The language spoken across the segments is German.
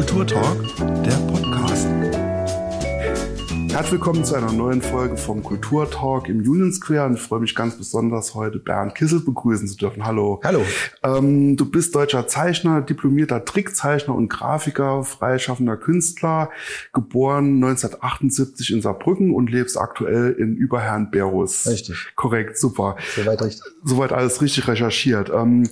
Kulturtalk, der Podcast. Herzlich willkommen zu einer neuen Folge vom Kulturtalk im Union Square. Und ich freue mich ganz besonders, heute Bernd Kissel begrüßen zu dürfen. Hallo. Hallo. Ähm, du bist deutscher Zeichner, diplomierter Trickzeichner und Grafiker, freischaffender Künstler, geboren 1978 in Saarbrücken und lebst aktuell in Überherrn-Berus. Richtig. Korrekt, super. Soweit richtig. Soweit alles richtig recherchiert. Ähm,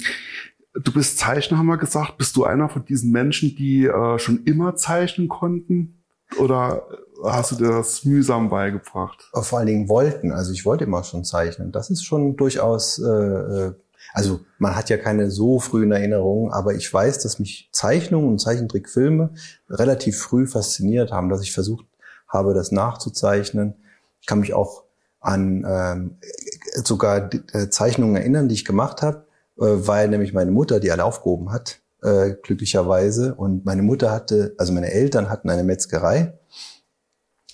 Du bist Zeichner, haben wir gesagt. Bist du einer von diesen Menschen, die äh, schon immer zeichnen konnten? Oder hast du dir das mühsam beigebracht? Vor allen Dingen wollten. Also ich wollte immer schon zeichnen. Das ist schon durchaus, äh, äh, also man hat ja keine so frühen Erinnerungen, aber ich weiß, dass mich Zeichnungen und Zeichentrickfilme relativ früh fasziniert haben, dass ich versucht habe, das nachzuzeichnen. Ich kann mich auch an ähm, sogar äh, Zeichnungen erinnern, die ich gemacht habe weil nämlich meine Mutter die alle aufgehoben hat, äh, glücklicherweise. Und meine Mutter hatte, also meine Eltern hatten eine Metzgerei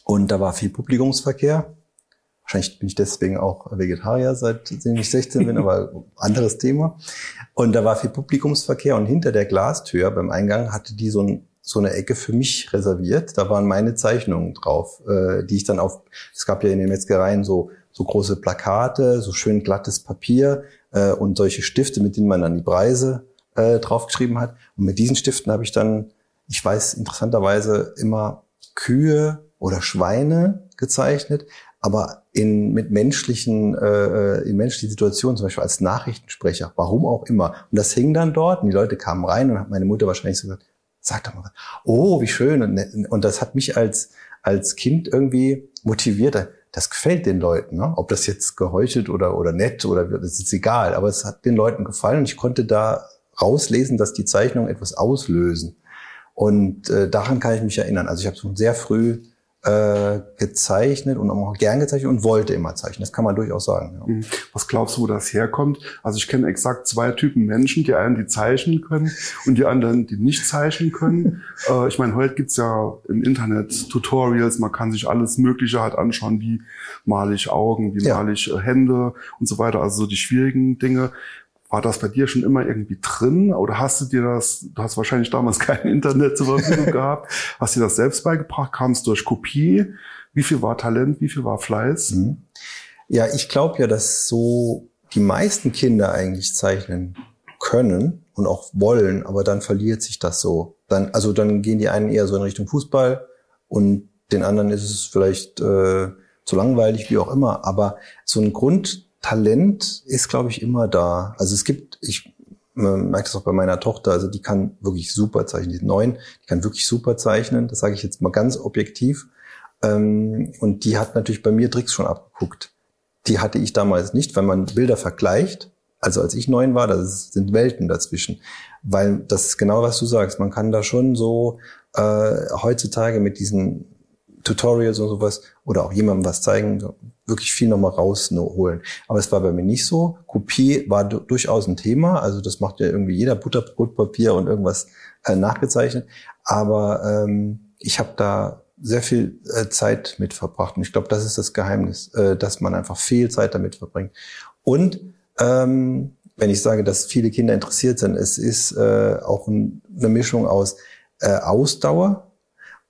und da war viel Publikumsverkehr. Wahrscheinlich bin ich deswegen auch Vegetarier, seitdem ich 16 bin, aber anderes Thema. Und da war viel Publikumsverkehr und hinter der Glastür beim Eingang hatte die so, ein, so eine Ecke für mich reserviert. Da waren meine Zeichnungen drauf, äh, die ich dann auf, es gab ja in den Metzgereien so, so große Plakate, so schön glattes Papier, äh, und solche Stifte, mit denen man dann die Preise äh, draufgeschrieben hat. Und mit diesen Stiften habe ich dann, ich weiß interessanterweise immer Kühe oder Schweine gezeichnet, aber in mit menschlichen äh, in menschlichen Situationen, zum Beispiel als Nachrichtensprecher, warum auch immer. Und das hing dann dort und die Leute kamen rein und hat meine Mutter wahrscheinlich so gesagt, sag doch mal was. Oh, wie schön. Und, und das hat mich als als Kind irgendwie motiviert das gefällt den Leuten. Ne? Ob das jetzt geheuchelt oder, oder nett oder das ist egal, aber es hat den Leuten gefallen und ich konnte da rauslesen, dass die Zeichnungen etwas auslösen. Und äh, daran kann ich mich erinnern. Also ich habe schon sehr früh äh, gezeichnet und auch gern gezeichnet und wollte immer zeichnen. Das kann man durchaus sagen. Ja. Mhm. Was glaubst du, wo das herkommt? Also ich kenne exakt zwei Typen Menschen, die einen, die zeichnen können und die anderen, die nicht zeichnen können. äh, ich meine, heute gibt's ja im Internet Tutorials, man kann sich alles Mögliche halt anschauen, wie male ich Augen, wie ja. male ich äh, Hände und so weiter, also so die schwierigen Dinge. War das bei dir schon immer irgendwie drin oder hast du dir das, du hast wahrscheinlich damals kein Internet zur Verfügung gehabt, hast du dir das selbst beigebracht, kam es durch Kopie? Wie viel war Talent, wie viel war Fleiß? Mhm. Ja, ich glaube ja, dass so die meisten Kinder eigentlich zeichnen können und auch wollen, aber dann verliert sich das so. Dann, also dann gehen die einen eher so in Richtung Fußball und den anderen ist es vielleicht äh, zu langweilig, wie auch immer. Aber so ein Grund, Talent ist, glaube ich, immer da. Also es gibt, ich merke das auch bei meiner Tochter, also die kann wirklich super zeichnen, die ist neun, die kann wirklich super zeichnen, das sage ich jetzt mal ganz objektiv. Ähm, und die hat natürlich bei mir Tricks schon abgeguckt. Die hatte ich damals nicht, weil man Bilder vergleicht. Also als ich neun war, da sind Welten dazwischen. Weil das ist genau, was du sagst. Man kann da schon so äh, heutzutage mit diesen Tutorials und sowas oder auch jemandem was zeigen, wirklich viel nochmal rausholen. Aber es war bei mir nicht so. Kopie war durchaus ein Thema. Also das macht ja irgendwie jeder Butterbrotpapier und irgendwas äh, nachgezeichnet. Aber ähm, ich habe da sehr viel äh, Zeit mit verbracht. Und ich glaube, das ist das Geheimnis, äh, dass man einfach viel Zeit damit verbringt. Und ähm, wenn ich sage, dass viele Kinder interessiert sind, es ist äh, auch ein, eine Mischung aus äh, Ausdauer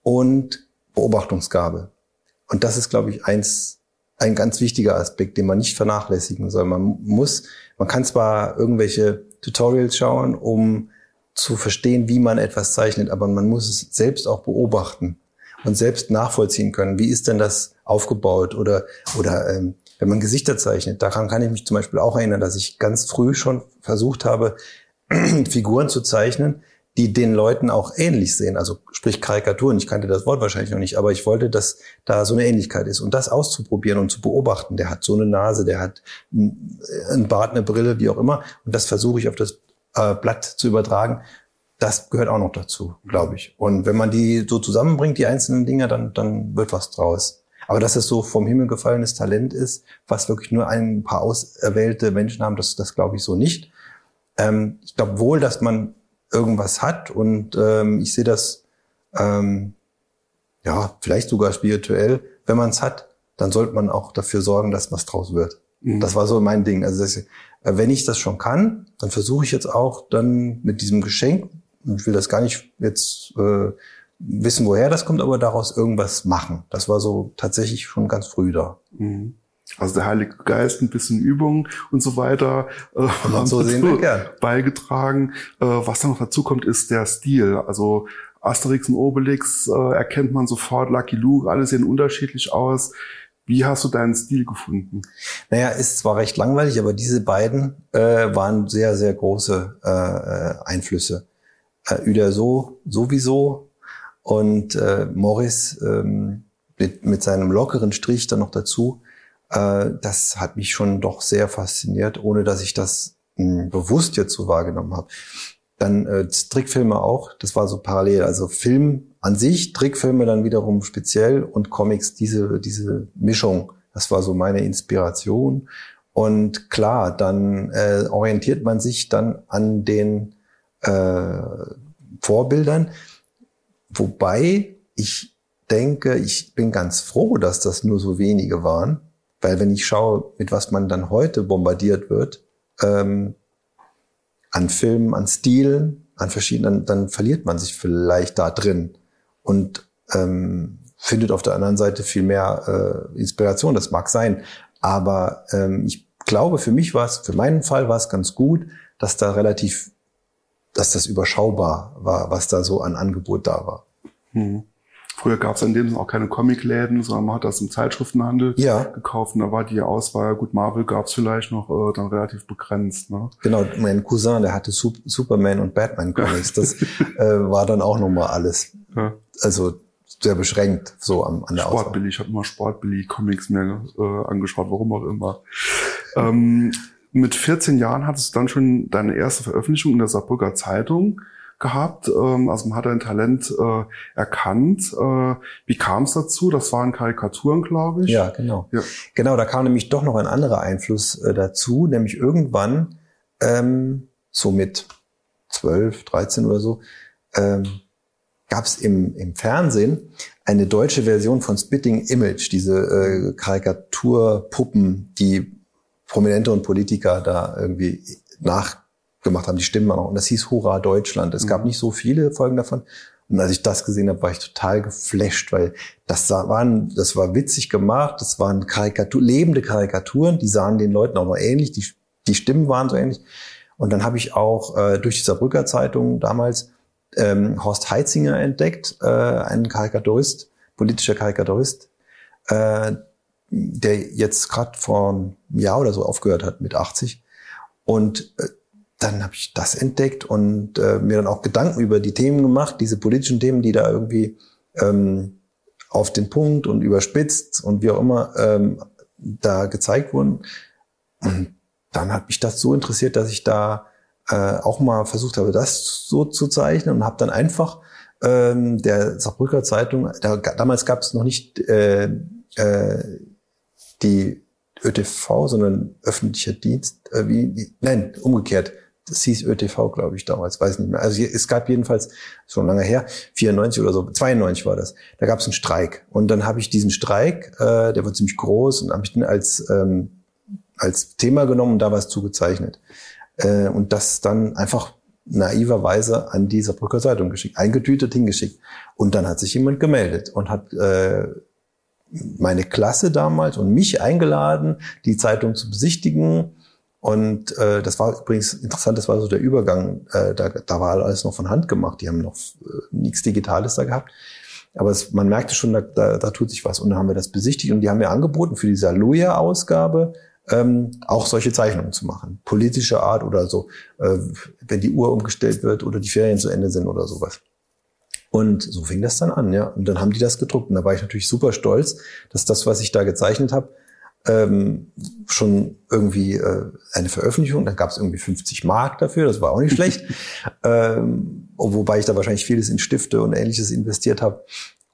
und Beobachtungsgabe. Und das ist, glaube ich, eins ein ganz wichtiger Aspekt, den man nicht vernachlässigen soll. Man muss, man kann zwar irgendwelche Tutorials schauen, um zu verstehen, wie man etwas zeichnet, aber man muss es selbst auch beobachten und selbst nachvollziehen können. Wie ist denn das aufgebaut oder oder ähm, wenn man Gesichter zeichnet, daran kann ich mich zum Beispiel auch erinnern, dass ich ganz früh schon versucht habe, Figuren zu zeichnen, die den Leuten auch ähnlich sehen. Also sprich Karikaturen. Ich kannte das Wort wahrscheinlich noch nicht, aber ich wollte, dass da so eine Ähnlichkeit ist. Und das auszuprobieren und zu beobachten. Der hat so eine Nase, der hat ein Bart, eine Brille, wie auch immer. Und das versuche ich auf das äh, Blatt zu übertragen. Das gehört auch noch dazu, glaube ich. Und wenn man die so zusammenbringt, die einzelnen Dinge, dann, dann wird was draus. Aber dass es so vom Himmel gefallenes Talent ist, was wirklich nur ein paar auserwählte Menschen haben, das, das glaube ich so nicht. Ähm, ich glaube wohl, dass man irgendwas hat. Und ähm, ich sehe das ähm, ja vielleicht sogar spirituell. Wenn man es hat, dann sollte man auch dafür sorgen, dass was draus wird. Mhm. Das war so mein Ding. Also das, äh, wenn ich das schon kann, dann versuche ich jetzt auch dann mit diesem Geschenk, ich will das gar nicht jetzt äh, wissen, woher das kommt, aber daraus irgendwas machen. Das war so tatsächlich schon ganz früh da. Mhm. Also der Heilige Geist, ein bisschen Übung und so weiter äh, haben so sehen wir gern. beigetragen. Äh, was dann noch dazu kommt, ist der Stil. Also Asterix und Obelix äh, erkennt man sofort, Lucky Luke, alle sehen unterschiedlich aus. Wie hast du deinen Stil gefunden? Naja, ist zwar recht langweilig, aber diese beiden äh, waren sehr, sehr große äh, äh Einflüsse. Äh, Uderso sowieso und äh, Morris ähm, mit, mit seinem lockeren Strich dann noch dazu. Äh, das hat mich schon doch sehr fasziniert, ohne dass ich das mh, hm, bewusst jetzt so wahrgenommen habe. Dann äh, Trickfilme auch, das war so parallel. Also Film an sich, Trickfilme dann wiederum speziell und Comics, diese, diese Mischung, das war so meine Inspiration. Und klar, dann äh, orientiert man sich dann an den äh, Vorbildern, wobei ich denke, ich bin ganz froh, dass das nur so wenige waren, weil wenn ich schaue, mit was man dann heute bombardiert wird, ähm, an Filmen, an Stilen, an verschiedenen, dann verliert man sich vielleicht da drin und ähm, findet auf der anderen Seite viel mehr äh, Inspiration. Das mag sein, aber ähm, ich glaube, für mich war es, für meinen Fall war es ganz gut, dass da relativ, dass das überschaubar war, was da so an Angebot da war. Hm. Früher gab es in dem Sinne auch keine Comicläden, sondern man hat das im Zeitschriftenhandel ja. gekauft. Und da war die Auswahl, gut, Marvel gab es vielleicht noch äh, dann relativ begrenzt. Ne? Genau, mein Cousin, der hatte Sup Superman und Batman Comics. Das äh, war dann auch nochmal alles. Ja. Also sehr beschränkt so am, an der Sportbilly, ich habe immer Sportbilly Comics mir äh, angeschaut, warum auch immer. Ähm, mit 14 Jahren hattest du dann schon deine erste Veröffentlichung in der Saarbrücker Zeitung gehabt. Ähm, also man hat ein Talent äh, erkannt. Äh, wie kam es dazu? Das waren Karikaturen, glaube ich. Ja, genau. Ja. Genau, da kam nämlich doch noch ein anderer Einfluss äh, dazu, nämlich irgendwann, ähm, so mit 12, 13 oder so, ähm, gab es im, im Fernsehen eine deutsche Version von Spitting Image, diese äh, Karikaturpuppen, die Prominente und Politiker da irgendwie nach gemacht haben, die Stimmen auch. Und das hieß Hurra Deutschland. Es mhm. gab nicht so viele Folgen davon. Und als ich das gesehen habe, war ich total geflasht, weil das waren, das war witzig gemacht, das waren Karikatur, lebende Karikaturen, die sahen den Leuten auch noch ähnlich, die, die Stimmen waren so ähnlich. Und dann habe ich auch äh, durch die Saarbrücker Zeitung damals ähm, Horst Heitzinger entdeckt, äh, einen Karikaturist, politischer Karikaturist, äh, der jetzt gerade vor einem Jahr oder so aufgehört hat mit 80. Und äh, dann habe ich das entdeckt und äh, mir dann auch Gedanken über die Themen gemacht, diese politischen Themen, die da irgendwie ähm, auf den Punkt und überspitzt und wie auch immer ähm, da gezeigt wurden. Und dann hat mich das so interessiert, dass ich da äh, auch mal versucht habe, das so zu zeichnen und habe dann einfach ähm, der Saarbrücker Zeitung, da, damals gab es noch nicht äh, äh, die ÖTV, sondern öffentlicher Dienst, äh, wie, nein, umgekehrt, das hieß ÖTV, glaube ich, damals, weiß nicht mehr. Also es gab jedenfalls, schon lange her, 94 oder so, 92 war das, da gab es einen Streik. Und dann habe ich diesen Streik, äh, der war ziemlich groß, und habe ich den als, ähm, als Thema genommen und da was zugezeichnet. Äh, und das dann einfach naiverweise an die Saarbrücker Zeitung geschickt, eingetütet hingeschickt. Und dann hat sich jemand gemeldet und hat äh, meine Klasse damals und mich eingeladen, die Zeitung zu besichtigen und äh, das war übrigens interessant, das war so der Übergang, äh, da, da war alles noch von Hand gemacht, die haben noch äh, nichts Digitales da gehabt. Aber es, man merkte schon, da, da, da tut sich was. Und dann haben wir das besichtigt und die haben mir angeboten, für diese Aluja-Ausgabe ähm, auch solche Zeichnungen zu machen. Politische Art oder so, äh, wenn die Uhr umgestellt wird oder die Ferien zu Ende sind oder sowas. Und so fing das dann an, ja. Und dann haben die das gedruckt. Und da war ich natürlich super stolz, dass das, was ich da gezeichnet habe, ähm, schon irgendwie äh, eine Veröffentlichung. Dann gab es irgendwie 50 Mark dafür, das war auch nicht schlecht. ähm, wobei ich da wahrscheinlich vieles in Stifte und ähnliches investiert habe.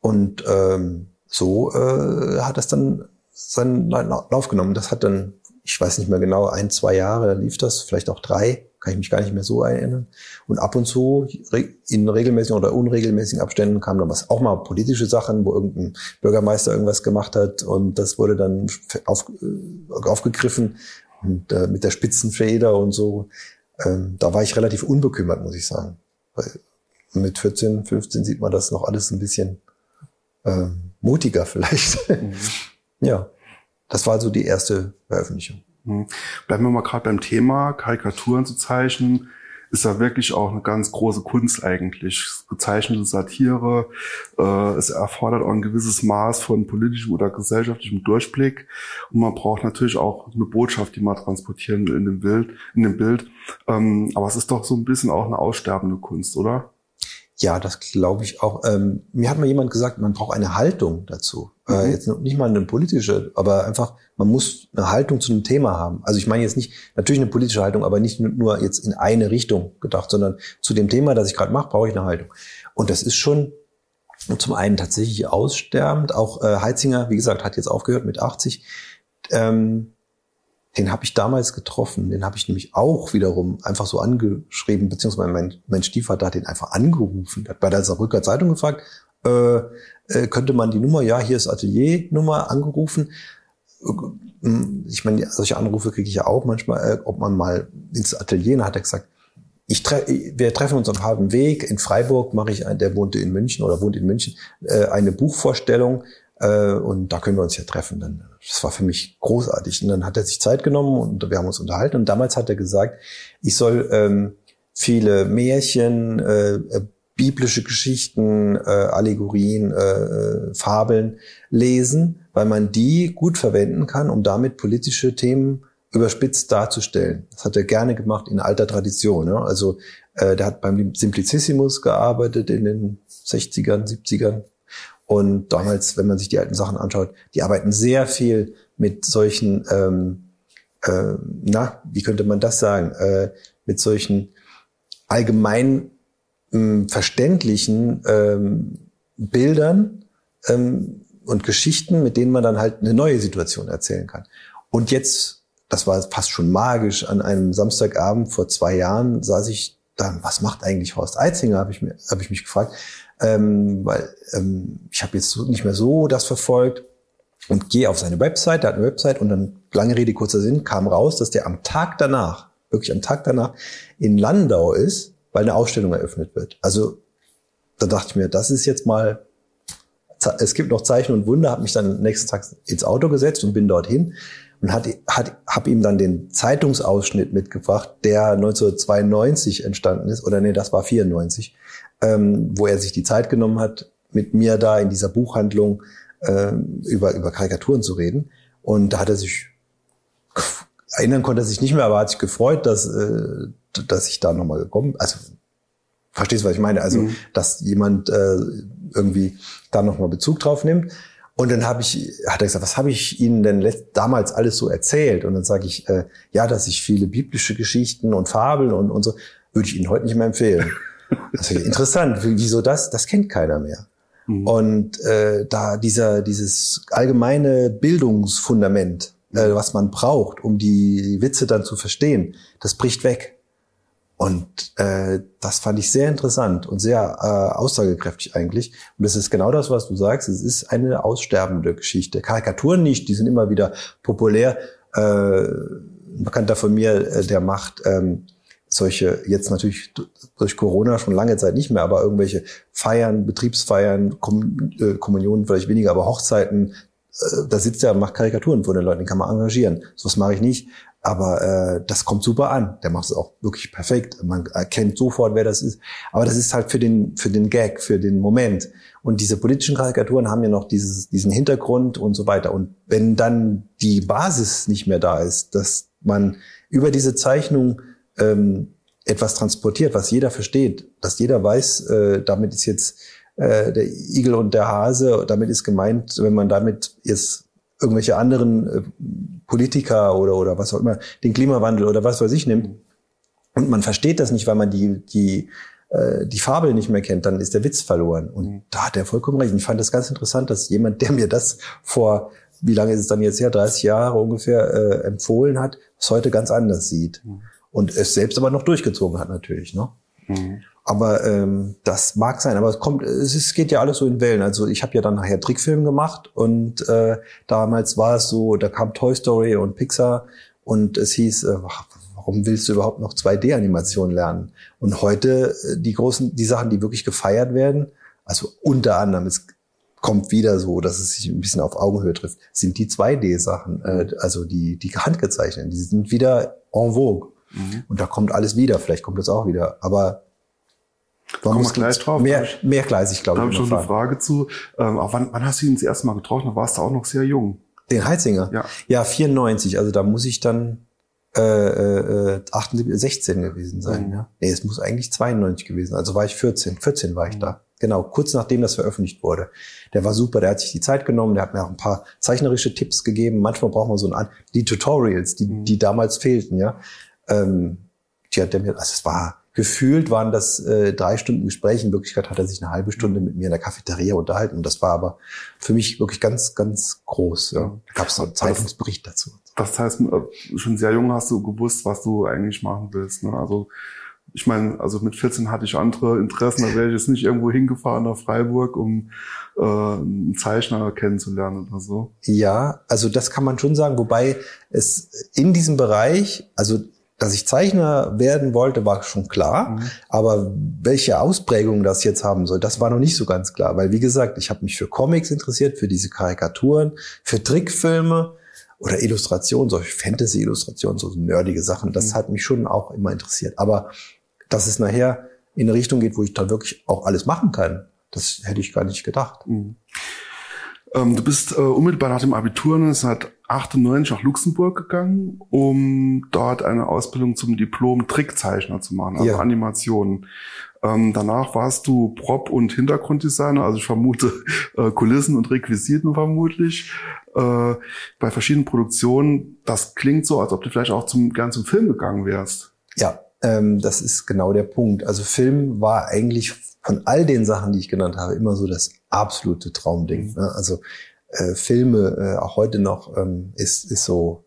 Und ähm, so äh, hat das dann seinen Lauf genommen. Das hat dann, ich weiß nicht mehr genau, ein, zwei Jahre lief das, vielleicht auch drei kann ich mich gar nicht mehr so erinnern. Und ab und zu in regelmäßigen oder unregelmäßigen Abständen kamen dann was, auch mal politische Sachen, wo irgendein Bürgermeister irgendwas gemacht hat und das wurde dann auf, äh, aufgegriffen und äh, mit der Spitzenfeder und so. Ähm, da war ich relativ unbekümmert, muss ich sagen. Weil mit 14, 15 sieht man das noch alles ein bisschen äh, mutiger vielleicht. Mhm. ja, das war so die erste Veröffentlichung. Mhm. Bleiben wir mal gerade beim Thema, Karikaturen zu zeichnen ist ja wirklich auch eine ganz große Kunst eigentlich. Gezeichnete Satire, äh, es erfordert auch ein gewisses Maß von politischem oder gesellschaftlichem Durchblick und man braucht natürlich auch eine Botschaft, die man transportieren will in dem Bild. In dem Bild. Ähm, aber es ist doch so ein bisschen auch eine aussterbende Kunst, oder? Ja, das glaube ich auch. Ähm, mir hat mal jemand gesagt, man braucht eine Haltung dazu. Äh, mhm. Äh, jetzt nicht mal eine politische, aber einfach, man muss eine Haltung zu einem Thema haben. Also ich meine jetzt nicht, natürlich eine politische Haltung, aber nicht nur jetzt in eine Richtung gedacht, sondern zu dem Thema, das ich gerade mache, brauche ich eine Haltung. Und das ist schon zum einen tatsächlich aussterbend. Auch äh, Heitzinger, wie gesagt, hat jetzt aufgehört mit 80. Ähm, den habe ich damals getroffen. Den habe ich nämlich auch wiederum einfach so angeschrieben, beziehungsweise mein, mein Stiefvater hat den einfach angerufen. Hat bei der Saarbrücker Zeitung gefragt, äh, äh, könnte man die Nummer, ja, hier ist Ateliernummer, angerufen. Ich meine, solche Anrufe kriege ich ja auch manchmal, äh, ob man mal ins Atelier, da hat er gesagt, ich tre wir treffen uns auf halbem Weg. In Freiburg mache ich, der wohnte in München oder wohnt in München, äh, eine Buchvorstellung äh, und da können wir uns ja treffen. Dann, das war für mich großartig. Und dann hat er sich Zeit genommen und wir haben uns unterhalten. Und damals hat er gesagt, ich soll ähm, viele Märchen, äh, äh biblische Geschichten, äh, Allegorien, äh, äh, Fabeln lesen, weil man die gut verwenden kann, um damit politische Themen überspitzt darzustellen. Das hat er gerne gemacht in alter Tradition. Ja? Also äh, der hat beim Simplicissimus gearbeitet in den 60ern, 70ern, und damals, wenn man sich die alten Sachen anschaut, die arbeiten sehr viel mit solchen, ähm, äh, na, wie könnte man das sagen, äh, mit solchen allgemein ähm, verständlichen ähm, Bildern ähm, und Geschichten, mit denen man dann halt eine neue Situation erzählen kann. Und jetzt, das war fast schon magisch, an einem Samstagabend vor zwei Jahren saß ich dann, was macht eigentlich Horst Eitzinger, habe ich, mir, hab ich mich gefragt ähm, weil ähm, ich habe jetzt nicht mehr so das verfolgt und gehe auf seine Website, der hat eine Website und dann, lange Rede, kurzer Sinn, kam raus, dass der am Tag danach, wirklich am Tag danach, in Landau ist, weil eine Ausstellung eröffnet wird. Also da dachte ich mir, das ist jetzt mal, es gibt noch Zeichen und Wunder, habe mich dann nächsten Tag ins Auto gesetzt und bin dorthin und hat, hat, habe ihm dann den Zeitungsausschnitt mitgebracht, der 1992 entstanden ist, oder nee, das war 94, ähm, wo er sich die Zeit genommen hat, mit mir da in dieser Buchhandlung äh, über, über Karikaturen zu reden. Und da hat er sich, erinnern konnte er sich nicht mehr, aber hat sich gefreut, dass, äh, dass ich da nochmal gekommen, also verstehst du, was ich meine? Also, mhm. dass jemand äh, irgendwie da nochmal Bezug drauf nimmt. Und dann habe ich, hat er gesagt, was habe ich Ihnen denn damals alles so erzählt? Und dann sage ich, äh, ja, dass ich viele biblische Geschichten und Fabeln und, und so, würde ich Ihnen heute nicht mehr empfehlen. Also interessant, wieso das? Das kennt keiner mehr. Mhm. Und äh, da dieser dieses allgemeine Bildungsfundament, äh, was man braucht, um die Witze dann zu verstehen, das bricht weg. Und äh, das fand ich sehr interessant und sehr äh, aussagekräftig eigentlich. Und das ist genau das, was du sagst. Es ist eine aussterbende Geschichte. Karikaturen nicht, die sind immer wieder populär. Äh, ein Bekannter von mir, äh, der macht ähm, solche, jetzt natürlich durch Corona schon lange Zeit nicht mehr, aber irgendwelche Feiern, Betriebsfeiern, äh, Kommunionen vielleicht weniger, aber Hochzeiten, äh, da sitzt er und macht Karikaturen von den Leuten, den kann man engagieren. So was mache ich nicht. Aber äh, das kommt super an. Der macht es auch wirklich perfekt. Man erkennt sofort, wer das ist. Aber das ist halt für den, für den Gag, für den Moment. Und diese politischen Karikaturen haben ja noch dieses, diesen Hintergrund und so weiter. Und wenn dann die Basis nicht mehr da ist, dass man über diese Zeichnung ähm, etwas transportiert, was jeder versteht, dass jeder weiß, äh, damit ist jetzt äh, der Igel und der Hase, damit ist gemeint, wenn man damit jetzt irgendwelche anderen äh, Politiker oder, oder was auch immer, den Klimawandel oder was weiß ich nimmt, und man versteht das nicht, weil man die, die, äh, die Fabel nicht mehr kennt, dann ist der Witz verloren. Und mhm. da hat er vollkommen recht. Ich fand das ganz interessant, dass jemand, der mir das vor, wie lange ist es dann jetzt her, 30 Jahre ungefähr, äh, empfohlen hat, es heute ganz anders sieht. Mhm und es selbst aber noch durchgezogen hat natürlich. Ne? Mhm. Aber ähm, das mag sein, aber es kommt, es, ist, geht ja alles so in Wellen. Also ich habe ja dann nachher Trickfilm gemacht und äh, damals war es so, da kam Toy Story und Pixar und es hieß, äh, Warum willst du überhaupt noch 2D-Animation lernen? Und heute äh, die großen, die Sachen, die wirklich gefeiert werden, also unter anderem, es kommt wieder so, dass es sich ein bisschen auf Augenhöhe trifft, sind die 2D-Sachen, äh, also die, die handgezeichneten, die sind wieder en vogue. Mhm. Und da kommt alles wieder, vielleicht kommt das auch wieder. Aber man Kommen wir gleich drauf. Mehr, mehrgleisig, glaube ich. Da habe ich schon eine Frage zu. Ähm, wann, wann hast du ihn das erste Mal getroffen? Da warst du auch noch sehr jung. Den Heizinger? Ja. Ja, 94. Also da muss ich dann äh, äh, 78, 16 gewesen sein. Mhm. Ja. Nee, es muss eigentlich 92 gewesen. Also war ich 14. 14 war ich mhm. da. Genau, kurz nachdem das veröffentlicht wurde. Der war super, der hat sich die Zeit genommen, der hat mir auch ein paar zeichnerische Tipps gegeben. Manchmal braucht man so ein, die Tutorials, die, mhm. die damals fehlten, ja. Ähm, die hat der mir, also es war, gefühlt waren das äh, drei Stunden Gespräch. In Wirklichkeit hat er sich eine halbe Stunde mit mir in der Cafeteria unterhalten. Und das war aber für mich wirklich ganz, ganz groß. Ja. Da gab es noch einen Zeitungsbericht dazu. Das heißt, äh, schon sehr jung hast du gewusst, was du eigentlich machen willst. Ne? Also ich meine, also mit 14 hatte ich andere Interessen, da wäre ich jetzt nicht irgendwo hingefahren nach Freiburg, um äh, einen Zeichner kennenzulernen oder so. Ja, also das kann man schon sagen, wobei es in diesem Bereich, also dass ich Zeichner werden wollte, war schon klar. Mhm. Aber welche Ausprägung das jetzt haben soll, das war noch nicht so ganz klar. Weil, wie gesagt, ich habe mich für Comics interessiert, für diese Karikaturen, für Trickfilme oder Illustrationen, solche Fantasy-Illustrationen, so nerdige Sachen. Das mhm. hat mich schon auch immer interessiert. Aber dass es nachher in eine Richtung geht, wo ich dann wirklich auch alles machen kann, das hätte ich gar nicht gedacht. Mhm. Ähm, du bist äh, unmittelbar nach dem Abitur 1998 nach Luxemburg gegangen, um dort eine Ausbildung zum Diplom-Trickzeichner zu machen, also ja. Animationen. Ähm, danach warst du Prop- und Hintergrunddesigner, also ich vermute äh, Kulissen und Requisiten vermutlich, äh, bei verschiedenen Produktionen. Das klingt so, als ob du vielleicht auch zum, gern zum Film gegangen wärst. Ja, ähm, das ist genau der Punkt. Also Film war eigentlich von all den Sachen, die ich genannt habe, immer so das absolute Traumding. Mhm. Ne? Also äh, Filme, äh, auch heute noch, ähm, ist, ist so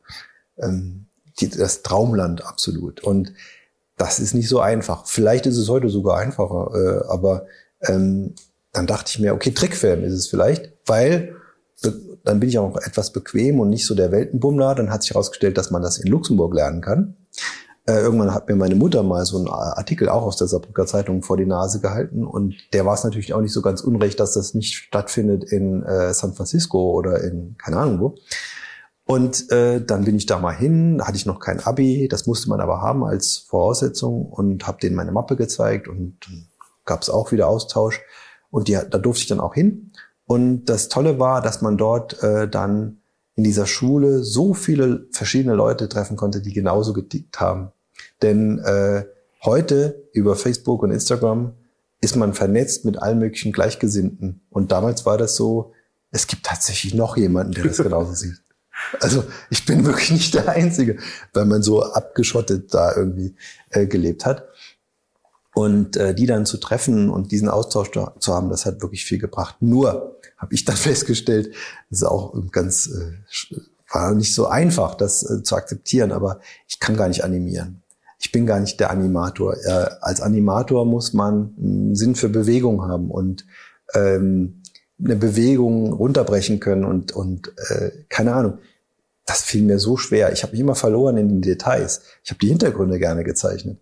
ähm, die, das Traumland absolut. Und das ist nicht so einfach. Vielleicht ist es heute sogar einfacher, äh, aber ähm, dann dachte ich mir, okay, Trickfilm ist es vielleicht, weil dann bin ich auch etwas bequem und nicht so der Weltenbummler. Dann hat sich herausgestellt, dass man das in Luxemburg lernen kann. Äh, irgendwann hat mir meine Mutter mal so einen Artikel auch aus der Saarbrücker Zeitung vor die Nase gehalten und der war es natürlich auch nicht so ganz unrecht, dass das nicht stattfindet in äh, San Francisco oder in keine Ahnung wo. Und äh, dann bin ich da mal hin, hatte ich noch kein Abi, das musste man aber haben als Voraussetzung und habe denen meine Mappe gezeigt und gab es auch wieder Austausch und die, da durfte ich dann auch hin. Und das Tolle war, dass man dort äh, dann in dieser Schule so viele verschiedene Leute treffen konnte, die genauso getickt haben. Denn äh, heute über Facebook und Instagram ist man vernetzt mit allen möglichen Gleichgesinnten. Und damals war das so, es gibt tatsächlich noch jemanden, der das genauso sieht. Also ich bin wirklich nicht der Einzige, weil man so abgeschottet da irgendwie äh, gelebt hat. Und äh, die dann zu treffen und diesen Austausch zu haben, das hat wirklich viel gebracht. Nur habe ich dann festgestellt, das ist auch ganz äh, war nicht so einfach, das äh, zu akzeptieren, aber ich kann gar nicht animieren. Ich bin gar nicht der Animator. Äh, als Animator muss man einen Sinn für Bewegung haben und ähm, eine Bewegung runterbrechen können und, und äh, keine Ahnung. Das fiel mir so schwer. Ich habe mich immer verloren in den Details. Ich habe die Hintergründe gerne gezeichnet.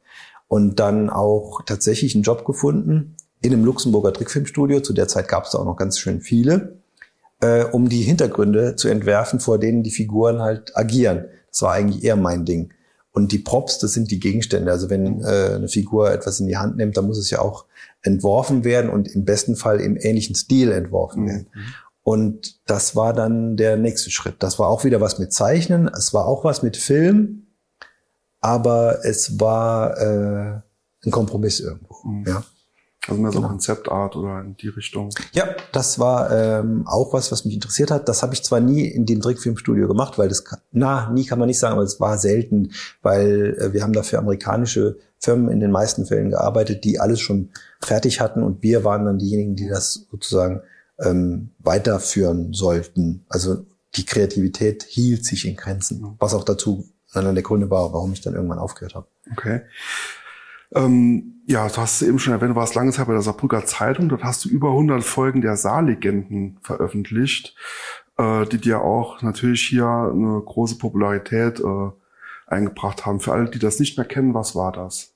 Und dann auch tatsächlich einen Job gefunden, in einem Luxemburger Trickfilmstudio, zu der Zeit gab es da auch noch ganz schön viele, äh, um die Hintergründe zu entwerfen, vor denen die Figuren halt agieren. Das war eigentlich eher mein Ding. Und die Props, das sind die Gegenstände. Also wenn äh, eine Figur etwas in die Hand nimmt, dann muss es ja auch entworfen werden und im besten Fall im ähnlichen Stil entworfen werden. Mhm. Und das war dann der nächste Schritt. Das war auch wieder was mit Zeichnen, es war auch was mit Film, aber es war äh, ein Kompromiss irgendwo. Mhm. Ja. Also mehr so genau. Konzeptart oder in die Richtung. Ja, das war ähm, auch was, was mich interessiert hat. Das habe ich zwar nie in dem Trickfilmstudio gemacht, weil das, na, nie kann man nicht sagen, aber es war selten, weil äh, wir haben dafür amerikanische Firmen in den meisten Fällen gearbeitet, die alles schon fertig hatten und wir waren dann diejenigen, die das sozusagen ähm, weiterführen sollten. Also die Kreativität hielt sich in Grenzen, was auch dazu einer der Gründe war, warum ich dann irgendwann aufgehört habe. Okay. Ähm, ja, du hast eben schon erwähnt, du warst lange Zeit bei der Saarbrücker Zeitung. Dort hast du über 100 Folgen der Saarlegenden veröffentlicht, äh, die dir auch natürlich hier eine große Popularität äh, eingebracht haben. Für alle, die das nicht mehr kennen, was war das?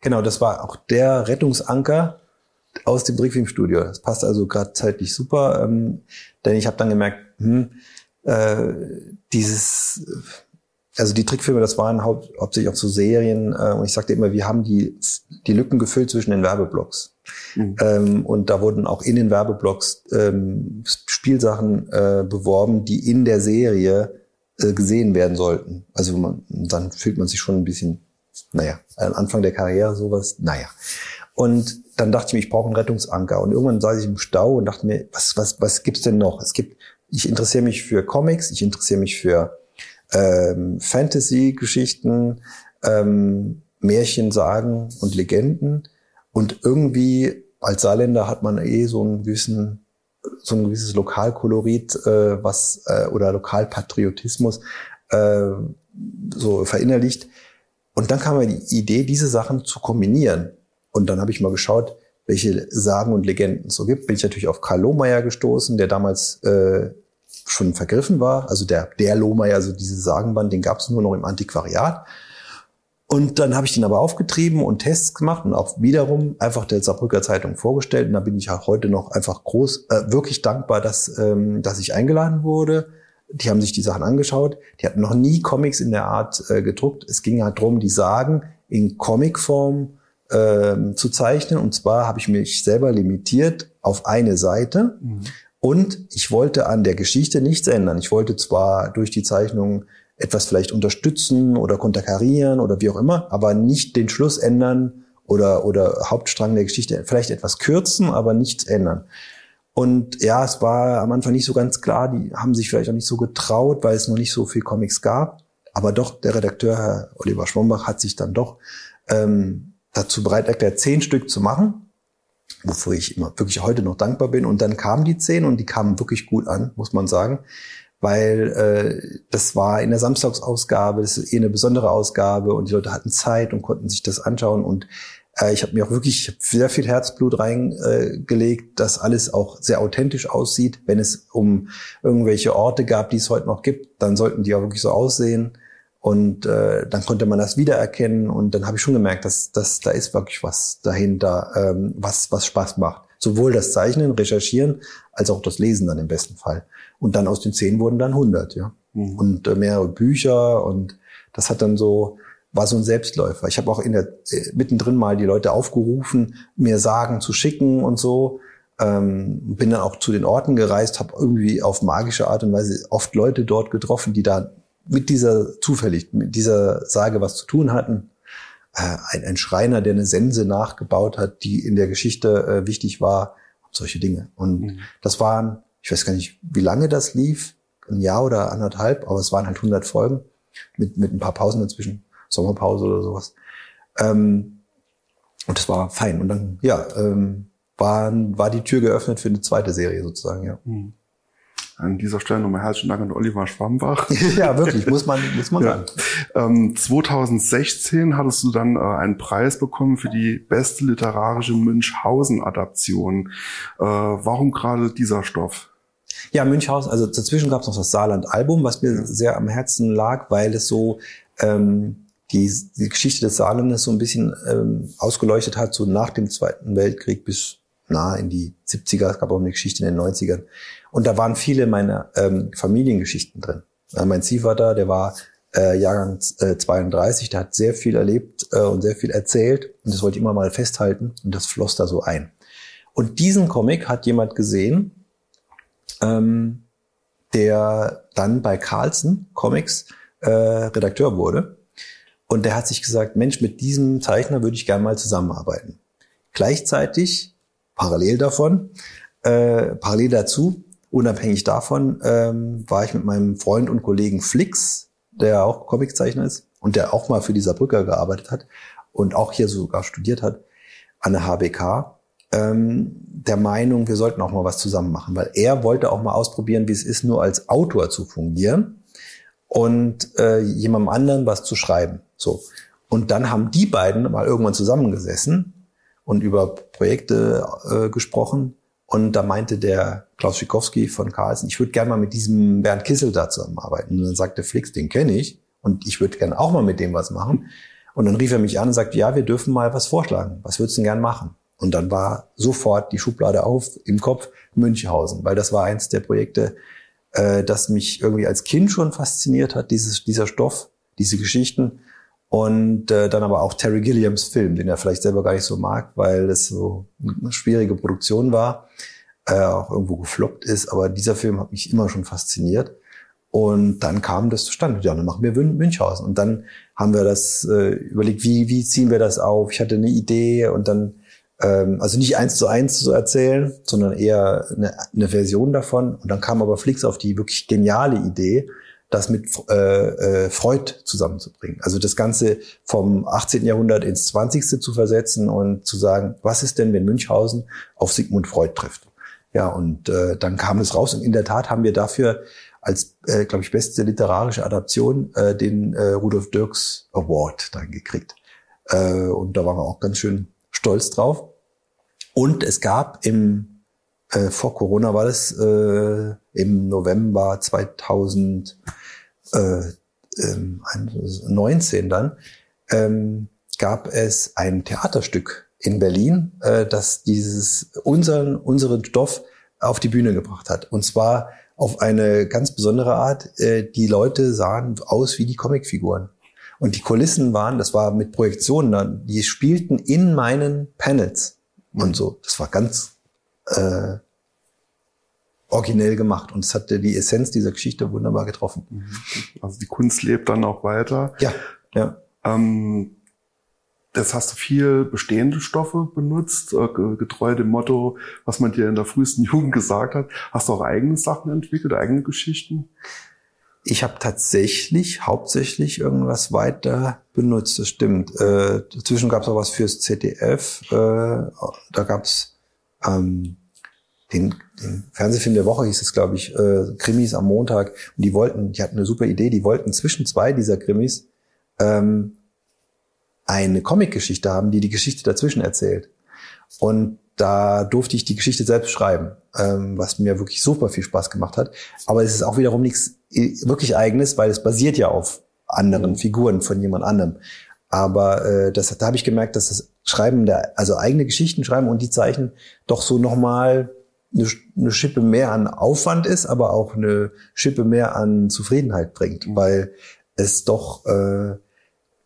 Genau, das war auch der Rettungsanker aus dem Trickfilmstudio. Das passt also gerade zeitlich super, ähm, denn ich habe dann gemerkt, hm, äh, dieses, also die Trickfilme, das waren haupt, hauptsächlich auch so Serien äh, und ich sagte immer, wir haben die, die Lücken gefüllt zwischen den Werbeblocks. Mhm. Ähm, und da wurden auch in den Werbeblocks ähm, Spielsachen äh, beworben, die in der Serie äh, gesehen werden sollten. Also man, dann fühlt man sich schon ein bisschen, naja, am Anfang der Karriere sowas, naja. Und dann dachte ich mir, ich brauche einen Rettungsanker. Und irgendwann saß ich im Stau und dachte mir, was, was, was gibt's denn noch? Es gibt, ich interessiere mich für Comics, ich interessiere mich für ähm, Fantasy-Geschichten, ähm, Märchen, Sagen und Legenden. Und irgendwie als Saarländer hat man eh so einen gewissen, so ein gewisses Lokalkolorit, äh, was äh, oder Lokalpatriotismus äh, so verinnerlicht. Und dann kam mir die Idee, diese Sachen zu kombinieren. Und dann habe ich mal geschaut, welche Sagen und Legenden es so gibt. Bin ich natürlich auf Karl Lohmeier gestoßen, der damals äh, schon vergriffen war. Also der, der Lohmeier, also diese Sagenband, den gab es nur noch im Antiquariat. Und dann habe ich den aber aufgetrieben und Tests gemacht und auch wiederum einfach der Saarbrücker Zeitung vorgestellt. Und da bin ich auch heute noch einfach groß, äh, wirklich dankbar, dass, ähm, dass ich eingeladen wurde. Die haben sich die Sachen angeschaut. Die hatten noch nie Comics in der Art äh, gedruckt. Es ging halt drum, die Sagen in Comicform ähm, zu zeichnen. Und zwar habe ich mich selber limitiert auf eine Seite. Mhm. Und ich wollte an der Geschichte nichts ändern. Ich wollte zwar durch die Zeichnung etwas vielleicht unterstützen oder konterkarieren oder wie auch immer, aber nicht den Schluss ändern oder, oder Hauptstrang der Geschichte vielleicht etwas kürzen, aber nichts ändern. Und ja, es war am Anfang nicht so ganz klar, die haben sich vielleicht auch nicht so getraut, weil es noch nicht so viel Comics gab. Aber doch, der Redakteur, Herr Oliver Schwombach, hat sich dann doch ähm, dazu bereit erklärt, zehn Stück zu machen, wofür ich immer wirklich heute noch dankbar bin. Und dann kamen die zehn und die kamen wirklich gut an, muss man sagen weil äh, das war in der Samstagsausgabe, das ist eh eine besondere Ausgabe und die Leute hatten Zeit und konnten sich das anschauen und äh, ich habe mir auch wirklich sehr viel Herzblut reingelegt, äh, dass alles auch sehr authentisch aussieht. Wenn es um irgendwelche Orte gab, die es heute noch gibt, dann sollten die auch wirklich so aussehen. Und äh, dann konnte man das wiedererkennen und dann habe ich schon gemerkt, dass, dass da ist wirklich was dahinter, ähm, was, was Spaß macht. Sowohl das Zeichnen, Recherchieren, als auch das Lesen dann im besten Fall. Und dann aus den zehn wurden dann 100, ja. Mhm. Und äh, mehrere Bücher und das hat dann so, war so ein Selbstläufer. Ich habe auch in der, äh, mittendrin mal die Leute aufgerufen, mir Sagen zu schicken und so. Ähm, bin dann auch zu den Orten gereist, habe irgendwie auf magische Art und Weise oft Leute dort getroffen, die da mit dieser zufällig, mit dieser Sage was zu tun hatten. Äh, ein, ein Schreiner, der eine Sense nachgebaut hat, die in der Geschichte äh, wichtig war, solche Dinge. Und mhm. das waren ich weiß gar nicht, wie lange das lief, ein Jahr oder anderthalb, aber es waren halt 100 Folgen mit, mit ein paar Pausen dazwischen, Sommerpause oder sowas. Ähm, und das war fein. Und dann, ja, ähm, war, war die Tür geöffnet für eine zweite Serie sozusagen, ja. Mhm. An dieser Stelle nochmal herzlichen Dank an Oliver Schwambach. ja, wirklich, muss man, muss man ja. sagen. Ähm, 2016 hattest du dann äh, einen Preis bekommen für die beste literarische Münchhausen-Adaption. Äh, warum gerade dieser Stoff? Ja, Münchhausen, also dazwischen gab es noch das Saarland-Album, was mir ja. sehr am Herzen lag, weil es so ähm, die, die Geschichte des Saarlandes so ein bisschen ähm, ausgeleuchtet hat, so nach dem Zweiten Weltkrieg bis nah in die 70er, es gab auch eine Geschichte in den 90ern. Und da waren viele meiner ähm, Familiengeschichten drin. Ja, mein Ziehvater, der war äh, Jahrgang äh, 32, der hat sehr viel erlebt äh, und sehr viel erzählt und das wollte ich immer mal festhalten und das floss da so ein. Und diesen Comic hat jemand gesehen, ähm, der dann bei Carlsen Comics äh, Redakteur wurde. Und der hat sich gesagt, Mensch, mit diesem Zeichner würde ich gerne mal zusammenarbeiten. Gleichzeitig, parallel davon, äh, parallel dazu, unabhängig davon, ähm, war ich mit meinem Freund und Kollegen Flix, der auch Comiczeichner ist und der auch mal für dieser Brücker gearbeitet hat und auch hier sogar studiert hat, an der HBK, ähm, der Meinung, wir sollten auch mal was zusammen machen, weil er wollte auch mal ausprobieren, wie es ist, nur als Autor zu fungieren und äh, jemandem anderen was zu schreiben. So. Und dann haben die beiden mal irgendwann zusammengesessen und über Projekte äh, gesprochen. Und da meinte der Klaus Schikowski von Carlsen, ich würde gerne mal mit diesem Bernd Kissel da zusammenarbeiten. Und dann sagte Flix, den kenne ich. und ich würde gerne auch mal mit dem was machen. Und dann rief er mich an und sagte, ja, wir dürfen mal was vorschlagen. Was würdest du denn gern machen? Und dann war sofort die Schublade auf im Kopf Münchhausen, weil das war eins der Projekte, äh, das mich irgendwie als Kind schon fasziniert hat, dieses, dieser Stoff, diese Geschichten. Und äh, dann aber auch Terry Gilliams Film, den er vielleicht selber gar nicht so mag, weil es so eine schwierige Produktion war, äh, auch irgendwo gefloppt ist. Aber dieser Film hat mich immer schon fasziniert. Und dann kam das zustande. Ja, dann machen wir Münchhausen. Und dann haben wir das äh, überlegt, wie, wie ziehen wir das auf? Ich hatte eine Idee und dann, ähm, also nicht eins zu eins zu erzählen, sondern eher eine, eine Version davon. Und dann kam aber Flix auf die wirklich geniale Idee, das mit äh, äh, Freud zusammenzubringen. Also das Ganze vom 18. Jahrhundert ins 20. zu versetzen und zu sagen, was ist denn, wenn Münchhausen auf Sigmund Freud trifft? Ja, und äh, dann kam es raus und in der Tat haben wir dafür als, äh, glaube ich, beste literarische Adaption äh, den äh, Rudolf Dirks Award dann gekriegt. Äh, und da waren wir auch ganz schön stolz drauf. Und es gab im, äh, vor Corona war das, äh, im November 2019 äh, ähm, dann, ähm, gab es ein Theaterstück in Berlin, äh, das dieses unseren, unseren Stoff auf die Bühne gebracht hat. Und zwar auf eine ganz besondere Art. Äh, die Leute sahen aus wie die Comicfiguren. Und die Kulissen waren, das war mit Projektionen, die spielten in meinen Panels und so. Das war ganz äh, originell gemacht und es hatte die Essenz dieser Geschichte wunderbar getroffen. Mhm. Also die Kunst lebt dann auch weiter. Ja, ja. Ähm, Jetzt hast du viel bestehende Stoffe benutzt, äh, getreu dem Motto, was man dir in der frühesten Jugend gesagt hat. Hast du auch eigene Sachen entwickelt, eigene Geschichten? Ich habe tatsächlich hauptsächlich irgendwas weiter benutzt, das stimmt. Äh, dazwischen gab es auch was fürs ZDF. Äh, da gab es ähm, den, den Fernsehfilm der Woche, hieß es, glaube ich, äh, Krimis am Montag. Und die wollten, die hatten eine super Idee, die wollten zwischen zwei dieser Krimis ähm, eine Comicgeschichte haben, die die Geschichte dazwischen erzählt. Und da durfte ich die Geschichte selbst schreiben, ähm, was mir wirklich super viel Spaß gemacht hat. Aber es ist auch wiederum nichts äh, wirklich eigenes, weil es basiert ja auf anderen Figuren von jemand anderem. Aber äh, das, da habe ich gemerkt, dass das Schreiben der, also eigene Geschichten schreiben und die Zeichen doch so nochmal eine, eine Schippe mehr an Aufwand ist, aber auch eine Schippe mehr an Zufriedenheit bringt, weil es doch äh,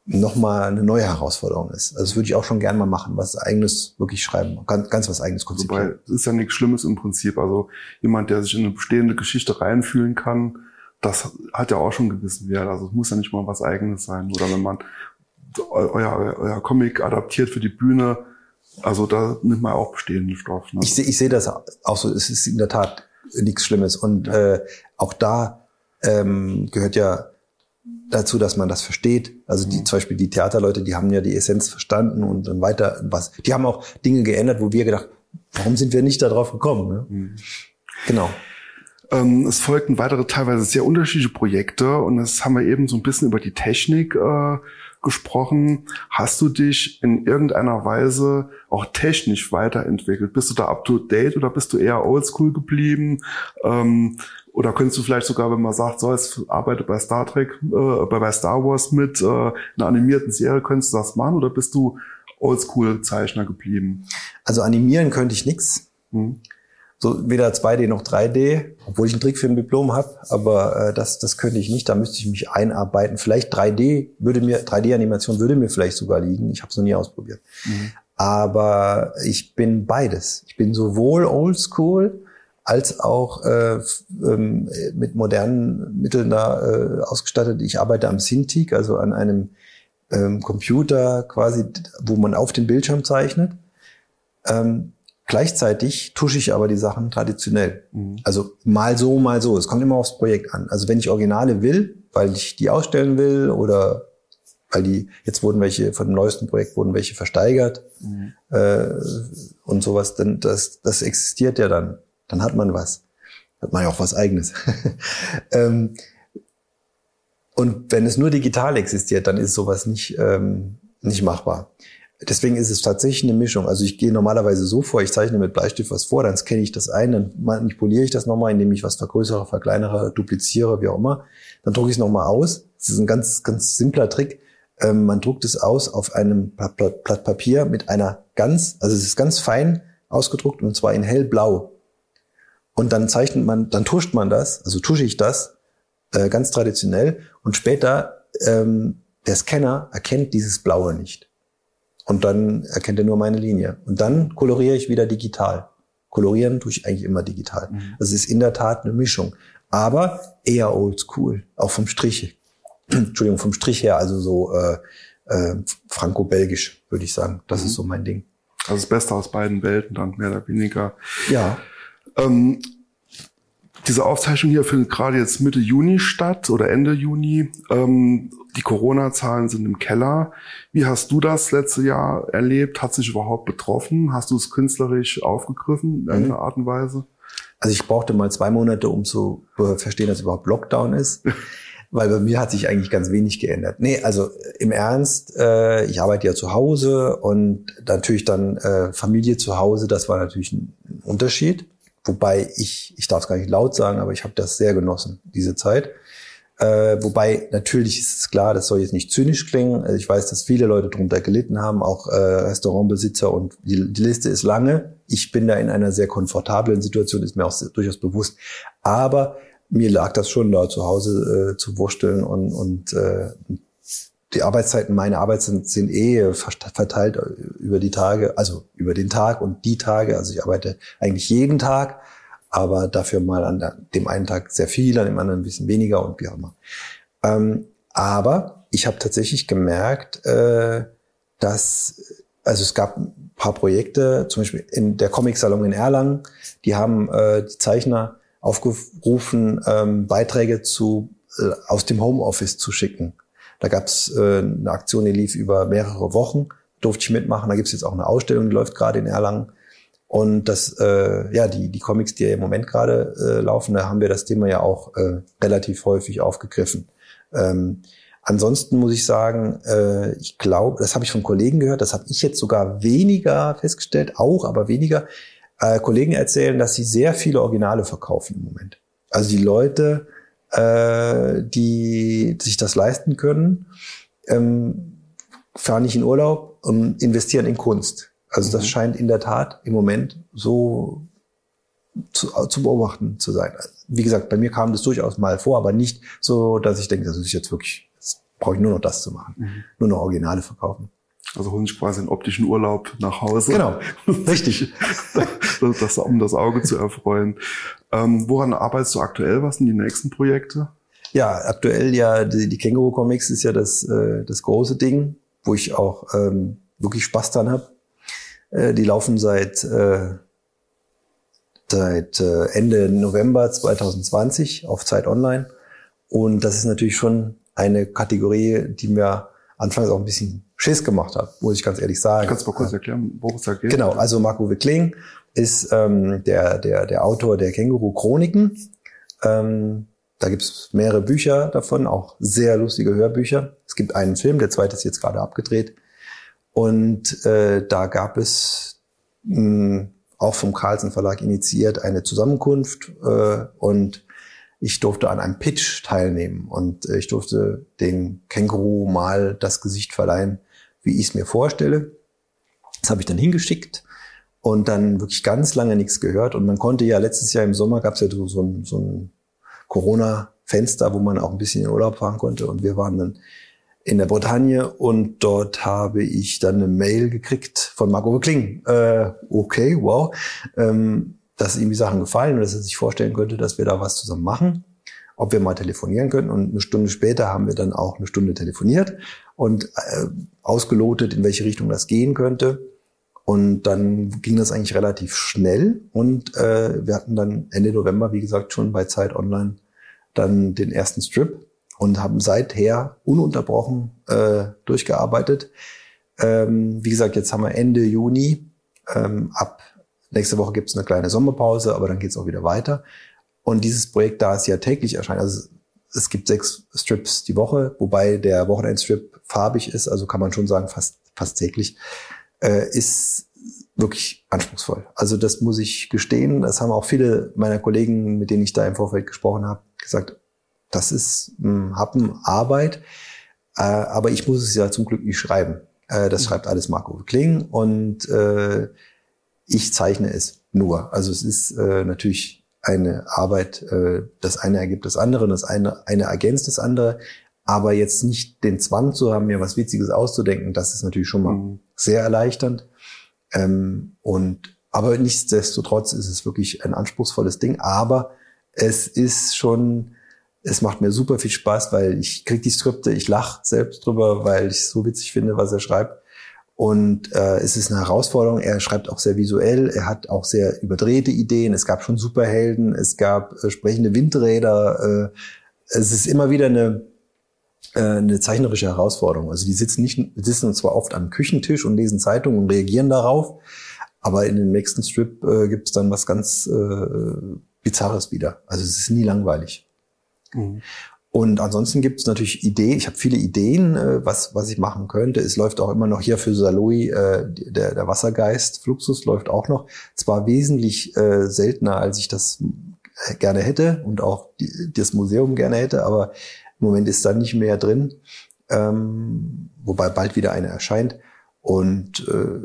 nochmal eine neue Herausforderung ist. Also das würde ich auch schon gerne mal machen, was eigenes wirklich schreiben, ganz, ganz was eigenes konzipieren. Wobei, das ist ja nichts Schlimmes im Prinzip. Also jemand, der sich in eine bestehende Geschichte reinfühlen kann, das hat ja auch schon gewissen Wert. Also es muss ja nicht mal was eigenes sein. Oder wenn man euer, euer Comic adaptiert für die Bühne, also da nimmt man auch bestehende Stoff. Ne? Ich sehe ich seh das auch so. Es ist in der Tat nichts Schlimmes. Und äh, auch da ähm, gehört ja dazu, dass man das versteht. Also die, mhm. zum Beispiel die Theaterleute, die haben ja die Essenz verstanden und dann weiter was. Die haben auch Dinge geändert, wo wir gedacht, warum sind wir nicht darauf gekommen? Ne? Mhm. Genau. Ähm, es folgten weitere teilweise sehr unterschiedliche Projekte und das haben wir eben so ein bisschen über die Technik äh, gesprochen. Hast du dich in irgendeiner Weise auch technisch weiterentwickelt? Bist du da up to date oder bist du eher oldschool geblieben? Ähm, oder könntest du vielleicht sogar, wenn man sagt, so, es arbeite bei Star Trek, äh, bei Star Wars mit äh, einer animierten Serie, könntest du das machen oder bist du Oldschool-Zeichner geblieben? Also animieren könnte ich nix. Hm. So weder 2D noch 3D, obwohl ich einen Trickfilm-Diplom habe, aber äh, das, das könnte ich nicht. Da müsste ich mich einarbeiten. Vielleicht 3D würde mir 3D-Animation würde mir vielleicht sogar liegen. Ich habe es noch nie ausprobiert. Mhm. Aber ich bin beides. Ich bin sowohl Oldschool als auch äh, ähm, mit modernen Mitteln da äh, ausgestattet. Ich arbeite am Cintiq, also an einem ähm, Computer quasi, wo man auf den Bildschirm zeichnet. Ähm, gleichzeitig tusche ich aber die Sachen traditionell. Mhm. Also mal so, mal so. Es kommt immer aufs Projekt an. Also wenn ich Originale will, weil ich die ausstellen will oder weil die, jetzt wurden welche, von dem neuesten Projekt wurden welche versteigert mhm. äh, und sowas, dann das, das existiert ja dann dann hat man was. Hat man ja auch was eigenes. ähm, und wenn es nur digital existiert, dann ist sowas nicht, ähm, nicht machbar. Deswegen ist es tatsächlich eine Mischung. Also ich gehe normalerweise so vor, ich zeichne mit Bleistift was vor, dann scanne ich das ein, dann manipuliere ich das nochmal, indem ich was vergrößere, verkleinere, dupliziere, wie auch immer. Dann drucke ich es nochmal aus. Das ist ein ganz, ganz simpler Trick. Ähm, man druckt es aus auf einem Blatt, Blatt, Papier mit einer ganz, also es ist ganz fein ausgedruckt und zwar in hellblau. Und dann zeichnet man, dann tuscht man das, also tusche ich das äh, ganz traditionell und später ähm, der Scanner erkennt dieses Blaue nicht. Und dann erkennt er nur meine Linie. Und dann koloriere ich wieder digital. Kolorieren tue ich eigentlich immer digital. Mhm. Das ist in der Tat eine Mischung. Aber eher oldschool, auch vom Strich. Entschuldigung, vom Strich her, also so äh, äh, franco-belgisch, würde ich sagen. Das mhm. ist so mein Ding. Also das Beste aus beiden Welten, dann mehr oder weniger. Ja. Ähm, diese Aufzeichnung hier findet gerade jetzt Mitte Juni statt oder Ende Juni. Ähm, die Corona-Zahlen sind im Keller. Wie hast du das letzte Jahr erlebt? Hat sich überhaupt betroffen? Hast du es künstlerisch aufgegriffen in mhm. einer Art und Weise? Also ich brauchte mal zwei Monate, um zu verstehen, dass überhaupt Lockdown ist. Weil bei mir hat sich eigentlich ganz wenig geändert. Nee, also im Ernst, äh, ich arbeite ja zu Hause und natürlich dann äh, Familie zu Hause, das war natürlich ein Unterschied. Wobei ich, ich darf es gar nicht laut sagen, aber ich habe das sehr genossen, diese Zeit. Äh, wobei natürlich ist es klar, das soll jetzt nicht zynisch klingen. Also ich weiß, dass viele Leute darunter gelitten haben, auch äh, Restaurantbesitzer und die, die Liste ist lange. Ich bin da in einer sehr komfortablen Situation, ist mir auch durchaus bewusst. Aber mir lag das schon da zu Hause äh, zu wursteln und, und äh, die Arbeitszeiten, meine Arbeitszeiten sind eh verteilt über die Tage, also über den Tag und die Tage. Also ich arbeite eigentlich jeden Tag, aber dafür mal an dem einen Tag sehr viel, an dem anderen ein bisschen weniger und wie auch immer. Ähm, aber ich habe tatsächlich gemerkt, äh, dass, also es gab ein paar Projekte, zum Beispiel in der Comic-Salon in Erlangen, die haben äh, die Zeichner aufgerufen, ähm, Beiträge zu, äh, aus dem Homeoffice zu schicken. Da gab es äh, eine Aktion, die lief über mehrere Wochen, durfte ich mitmachen. Da gibt es jetzt auch eine Ausstellung, die läuft gerade in Erlangen. Und das, äh, ja, die, die Comics, die ja im Moment gerade äh, laufen, da haben wir das Thema ja auch äh, relativ häufig aufgegriffen. Ähm, ansonsten muss ich sagen, äh, ich glaube, das habe ich von Kollegen gehört, das habe ich jetzt sogar weniger festgestellt, auch, aber weniger. Äh, Kollegen erzählen, dass sie sehr viele Originale verkaufen im Moment. Also die Leute äh, die sich das leisten können, ähm, fahren nicht in Urlaub und investieren in Kunst. Also das mhm. scheint in der Tat im Moment so zu, zu beobachten zu sein. Wie gesagt, bei mir kam das durchaus mal vor, aber nicht so, dass ich denke, das ist jetzt wirklich, jetzt brauche ich nur noch das zu machen. Mhm. Nur noch Originale verkaufen. Also holen sich quasi einen optischen Urlaub nach Hause. Genau, richtig. das, das, um das Auge zu erfreuen. Ähm, woran arbeitest du aktuell? Was sind die nächsten Projekte? Ja, aktuell ja, die, die Känguru-Comics ist ja das, äh, das große Ding, wo ich auch ähm, wirklich Spaß dran habe. Äh, die laufen seit, äh, seit äh, Ende November 2020 auf Zeit Online. Und das ist natürlich schon eine Kategorie, die mir anfangs auch ein bisschen Schiss gemacht hat, muss ich ganz ehrlich sagen. Kannst du mal kurz erklären, worum es da geht? Genau, also Marco Kling ist ähm, der, der, der Autor der Känguru-Chroniken. Ähm, da gibt es mehrere Bücher davon, auch sehr lustige Hörbücher. Es gibt einen Film, der zweite ist jetzt gerade abgedreht. Und äh, da gab es mh, auch vom Carlsen Verlag initiiert eine Zusammenkunft äh, und ich durfte an einem Pitch teilnehmen und äh, ich durfte den Känguru mal das Gesicht verleihen, wie ich es mir vorstelle. Das habe ich dann hingeschickt und dann wirklich ganz lange nichts gehört. Und man konnte ja letztes Jahr im Sommer gab es ja so, so ein, so ein Corona-Fenster, wo man auch ein bisschen in Urlaub fahren konnte. Und wir waren dann in der Bretagne und dort habe ich dann eine Mail gekriegt von Marco Kling. Äh, okay, wow. Ähm, dass ihm die Sachen gefallen und dass er sich vorstellen könnte, dass wir da was zusammen machen, ob wir mal telefonieren könnten. Und eine Stunde später haben wir dann auch eine Stunde telefoniert und äh, ausgelotet, in welche Richtung das gehen könnte. Und dann ging das eigentlich relativ schnell und äh, wir hatten dann Ende November, wie gesagt, schon bei Zeit Online dann den ersten Strip und haben seither ununterbrochen äh, durchgearbeitet. Ähm, wie gesagt, jetzt haben wir Ende Juni. Ähm, ab Nächste Woche gibt es eine kleine Sommerpause, aber dann geht es auch wieder weiter. Und dieses Projekt, da es ja täglich erscheint, also es gibt sechs Strips die Woche, wobei der Wochenendstrip farbig ist, also kann man schon sagen, fast fast täglich, äh, ist wirklich anspruchsvoll. Also das muss ich gestehen. Das haben auch viele meiner Kollegen, mit denen ich da im Vorfeld gesprochen habe, gesagt, das ist ein Happen Arbeit, äh, aber ich muss es ja zum Glück nicht schreiben. Äh, das schreibt alles Marco Kling und äh, ich zeichne es nur. Also es ist äh, natürlich eine Arbeit, äh, das eine ergibt das andere, das eine, eine ergänzt das andere, aber jetzt nicht den Zwang zu haben, mir was Witziges auszudenken, das ist natürlich schon mal mhm. sehr erleichternd. Ähm, und aber nichtsdestotrotz ist es wirklich ein anspruchsvolles Ding. Aber es ist schon, es macht mir super viel Spaß, weil ich krieg die Skripte, ich lach selbst drüber, weil ich so witzig finde, was er schreibt. Und äh, es ist eine Herausforderung. Er schreibt auch sehr visuell. Er hat auch sehr überdrehte Ideen. Es gab schon Superhelden. Es gab äh, sprechende Windräder. Äh, es ist immer wieder eine äh, eine zeichnerische Herausforderung. Also die sitzen nicht, sitzen zwar oft am Küchentisch und lesen Zeitungen und reagieren darauf, aber in dem nächsten Strip äh, gibt es dann was ganz äh, Bizarres wieder. Also es ist nie langweilig. Mhm. Und ansonsten gibt es natürlich Ideen. Ich habe viele Ideen, äh, was, was ich machen könnte. Es läuft auch immer noch hier für Saloi, äh, der, der Wassergeist Fluxus läuft auch noch. Zwar wesentlich äh, seltener, als ich das gerne hätte und auch die, das Museum gerne hätte, aber im Moment ist da nicht mehr drin, ähm, wobei bald wieder eine erscheint. Und äh,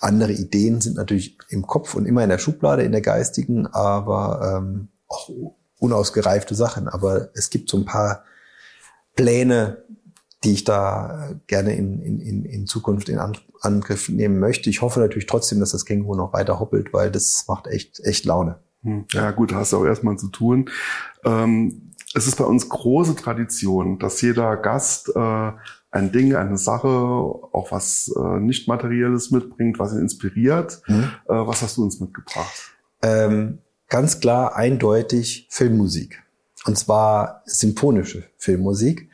andere Ideen sind natürlich im Kopf und immer in der Schublade, in der geistigen, aber ähm, auch unausgereifte Sachen. Aber es gibt so ein paar Pläne, die ich da gerne in, in, in Zukunft in Angriff nehmen möchte. Ich hoffe natürlich trotzdem, dass das Känguru noch weiter hoppelt, weil das macht echt, echt Laune. Hm. Ja gut, hast du auch erstmal zu tun. Ähm, es ist bei uns große Tradition, dass jeder Gast äh, ein Ding, eine Sache, auch was äh, nicht materielles mitbringt, was ihn inspiriert. Mhm. Äh, was hast du uns mitgebracht? Ähm, ganz klar, eindeutig Filmmusik. Und zwar symphonische Filmmusik,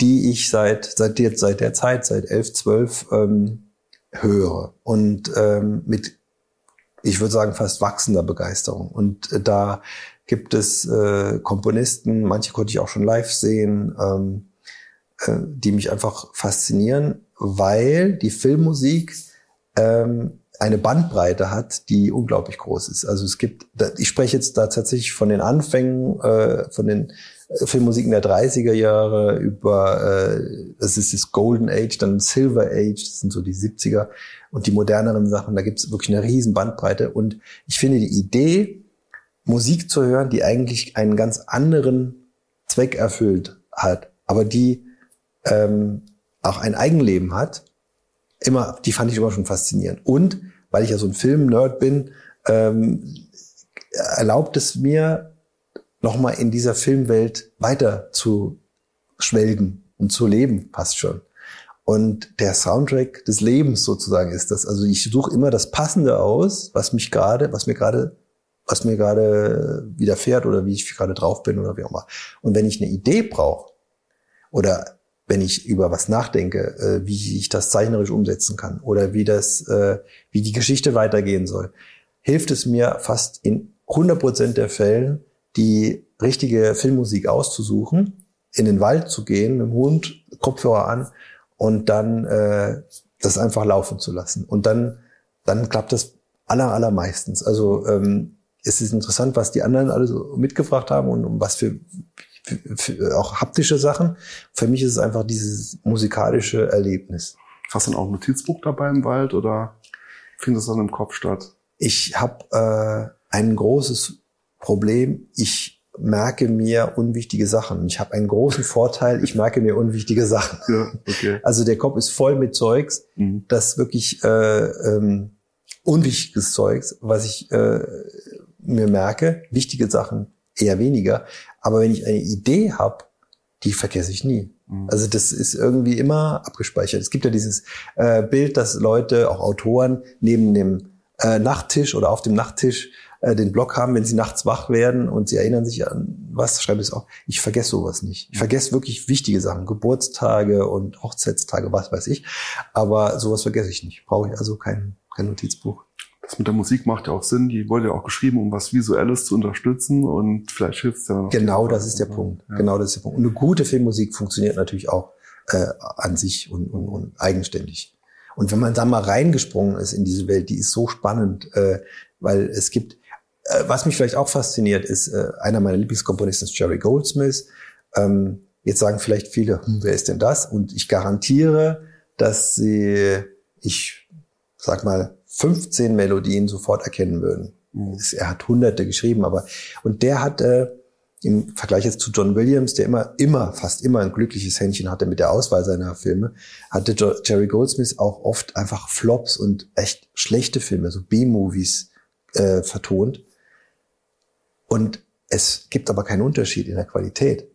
die ich seit seit der, seit der Zeit, seit 11, 12 ähm, höre. Und ähm, mit, ich würde sagen, fast wachsender Begeisterung. Und äh, da gibt es äh, Komponisten, manche konnte ich auch schon live sehen, ähm, äh, die mich einfach faszinieren, weil die Filmmusik ähm, eine Bandbreite hat, die unglaublich groß ist. Also es gibt, ich spreche jetzt da tatsächlich von den Anfängen, äh, von den äh, Filmmusiken der 30er Jahre über, äh, das ist das Golden Age, dann Silver Age, das sind so die 70er und die moderneren Sachen, da gibt es wirklich eine riesen Bandbreite und ich finde die Idee, Musik zu hören, die eigentlich einen ganz anderen Zweck erfüllt hat, aber die ähm, auch ein Eigenleben hat, immer, die fand ich immer schon faszinierend. Und weil ich ja so ein Film-Nerd bin, ähm, erlaubt es mir, nochmal in dieser Filmwelt weiter zu schwelgen und zu leben, passt schon. Und der Soundtrack des Lebens sozusagen ist das. Also ich suche immer das Passende aus, was mich gerade, was mir gerade was mir gerade widerfährt oder wie ich gerade drauf bin oder wie auch immer. Und wenn ich eine Idee brauche oder wenn ich über was nachdenke, äh, wie ich das zeichnerisch umsetzen kann oder wie das, äh, wie die Geschichte weitergehen soll, hilft es mir fast in 100 Prozent der Fällen, die richtige Filmmusik auszusuchen, in den Wald zu gehen, mit dem Hund, Kopfhörer an und dann äh, das einfach laufen zu lassen. Und dann, dann klappt das aller, allermeistens. Also ähm, es ist interessant, was die anderen alle so mitgebracht haben und um was für, auch haptische Sachen. Für mich ist es einfach dieses musikalische Erlebnis. Hast du dann auch ein Notizbuch dabei im Wald oder findet es dann im Kopf statt? Ich habe äh, ein großes Problem. Ich merke mir unwichtige Sachen. Ich habe einen großen Vorteil, ich merke mir unwichtige Sachen. Ja, okay. Also der Kopf ist voll mit Zeugs, mhm. das wirklich äh, ähm, unwichtiges Zeugs, was ich äh, mir merke, wichtige Sachen eher weniger. Aber wenn ich eine Idee habe, die vergesse ich nie. Mhm. Also das ist irgendwie immer abgespeichert. Es gibt ja dieses äh, Bild, dass Leute, auch Autoren, neben dem äh, Nachttisch oder auf dem Nachttisch äh, den Blog haben, wenn sie nachts wach werden und sie erinnern sich an was, schreibe ich es auch. Ich vergesse sowas nicht. Ich mhm. vergesse wirklich wichtige Sachen, Geburtstage und Hochzeitstage, was weiß ich. Aber sowas vergesse ich nicht. Brauche ich also kein, kein Notizbuch das mit der Musik macht ja auch Sinn. Die wurde ja auch geschrieben, um was Visuelles zu unterstützen und vielleicht hilft es ja noch. Genau, das ist der Punkt. Ja. Genau, das ist der Punkt. Und eine gute Filmmusik funktioniert natürlich auch äh, an sich und, und, und eigenständig. Und wenn man da mal reingesprungen ist in diese Welt, die ist so spannend, äh, weil es gibt, äh, was mich vielleicht auch fasziniert, ist, äh, einer meiner Lieblingskomponisten ist Jerry Goldsmith. Ähm, jetzt sagen vielleicht viele, hm, wer ist denn das? Und ich garantiere, dass sie, ich sag mal, 15 Melodien sofort erkennen würden. Mhm. Er hat hunderte geschrieben, aber, und der hat, äh, im Vergleich jetzt zu John Williams, der immer, immer, fast immer ein glückliches Händchen hatte mit der Auswahl seiner Filme, hatte Jerry Goldsmith auch oft einfach Flops und echt schlechte Filme, so B-Movies äh, vertont. Und es gibt aber keinen Unterschied in der Qualität.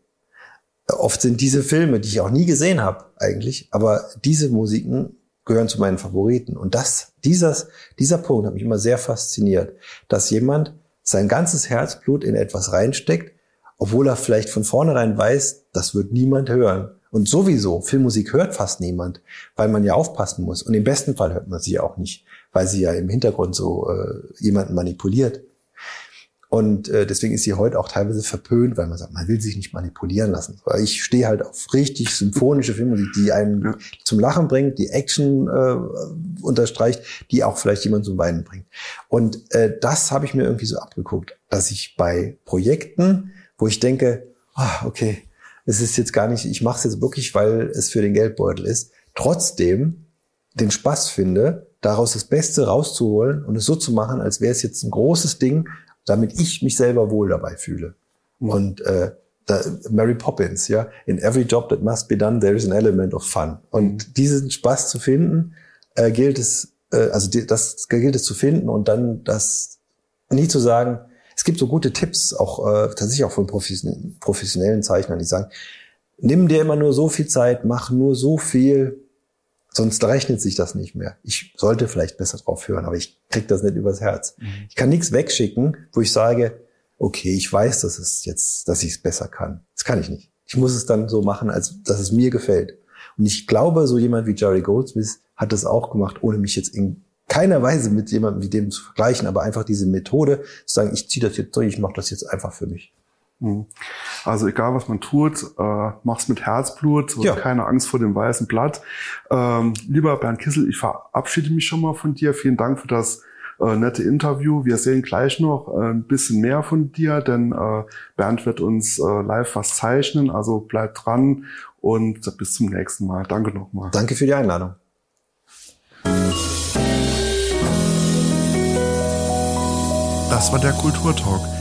Oft sind diese Filme, die ich auch nie gesehen habe eigentlich, aber diese Musiken gehören zu meinen Favoriten. Und das, dieses, dieser Punkt hat mich immer sehr fasziniert, dass jemand sein ganzes Herzblut in etwas reinsteckt, obwohl er vielleicht von vornherein weiß, das wird niemand hören. Und sowieso, Filmmusik hört fast niemand, weil man ja aufpassen muss. Und im besten Fall hört man sie auch nicht, weil sie ja im Hintergrund so äh, jemanden manipuliert. Und äh, deswegen ist sie heute auch teilweise verpönt, weil man sagt, man will sich nicht manipulieren lassen. Weil ich stehe halt auf richtig symphonische Filmmusik, die einen ja. zum Lachen bringt, die Action äh, unterstreicht, die auch vielleicht jemand zum Weinen bringt. Und äh, das habe ich mir irgendwie so abgeguckt, dass ich bei Projekten, wo ich denke, ah, okay, es ist jetzt gar nicht, ich mache es jetzt wirklich, weil es für den Geldbeutel ist, trotzdem den Spaß finde, daraus das Beste rauszuholen und es so zu machen, als wäre es jetzt ein großes Ding, damit ich mich selber wohl dabei fühle. Und äh, da, Mary Poppins, ja, in every job that must be done, there is an element of fun. Und mhm. diesen Spaß zu finden, äh, gilt es, äh, also die, das gilt es zu finden und dann das nie zu sagen. Es gibt so gute Tipps, auch äh, tatsächlich auch von professionellen Zeichnern, die sagen, nimm dir immer nur so viel Zeit, mach nur so viel, Sonst rechnet sich das nicht mehr. Ich sollte vielleicht besser drauf hören, aber ich krieg das nicht übers Herz. Mhm. Ich kann nichts wegschicken, wo ich sage, okay, ich weiß, dass es jetzt, dass ich es besser kann. Das kann ich nicht. Ich muss es dann so machen, als dass es mir gefällt. Und ich glaube, so jemand wie Jerry Goldsmith hat das auch gemacht, ohne mich jetzt in keiner Weise mit jemandem wie dem zu vergleichen, aber einfach diese Methode zu sagen, ich ziehe das jetzt durch, ich mache das jetzt einfach für mich. Mhm. Also egal, was man tut, äh, mach's mit Herzblut und ja. keine Angst vor dem weißen Blatt. Ähm, lieber Bernd Kissel, ich verabschiede mich schon mal von dir. Vielen Dank für das äh, nette Interview. Wir sehen gleich noch äh, ein bisschen mehr von dir, denn äh, Bernd wird uns äh, live was zeichnen. Also bleib dran und bis zum nächsten Mal. Danke nochmal. Danke für die Einladung. Das war der Kulturtalk.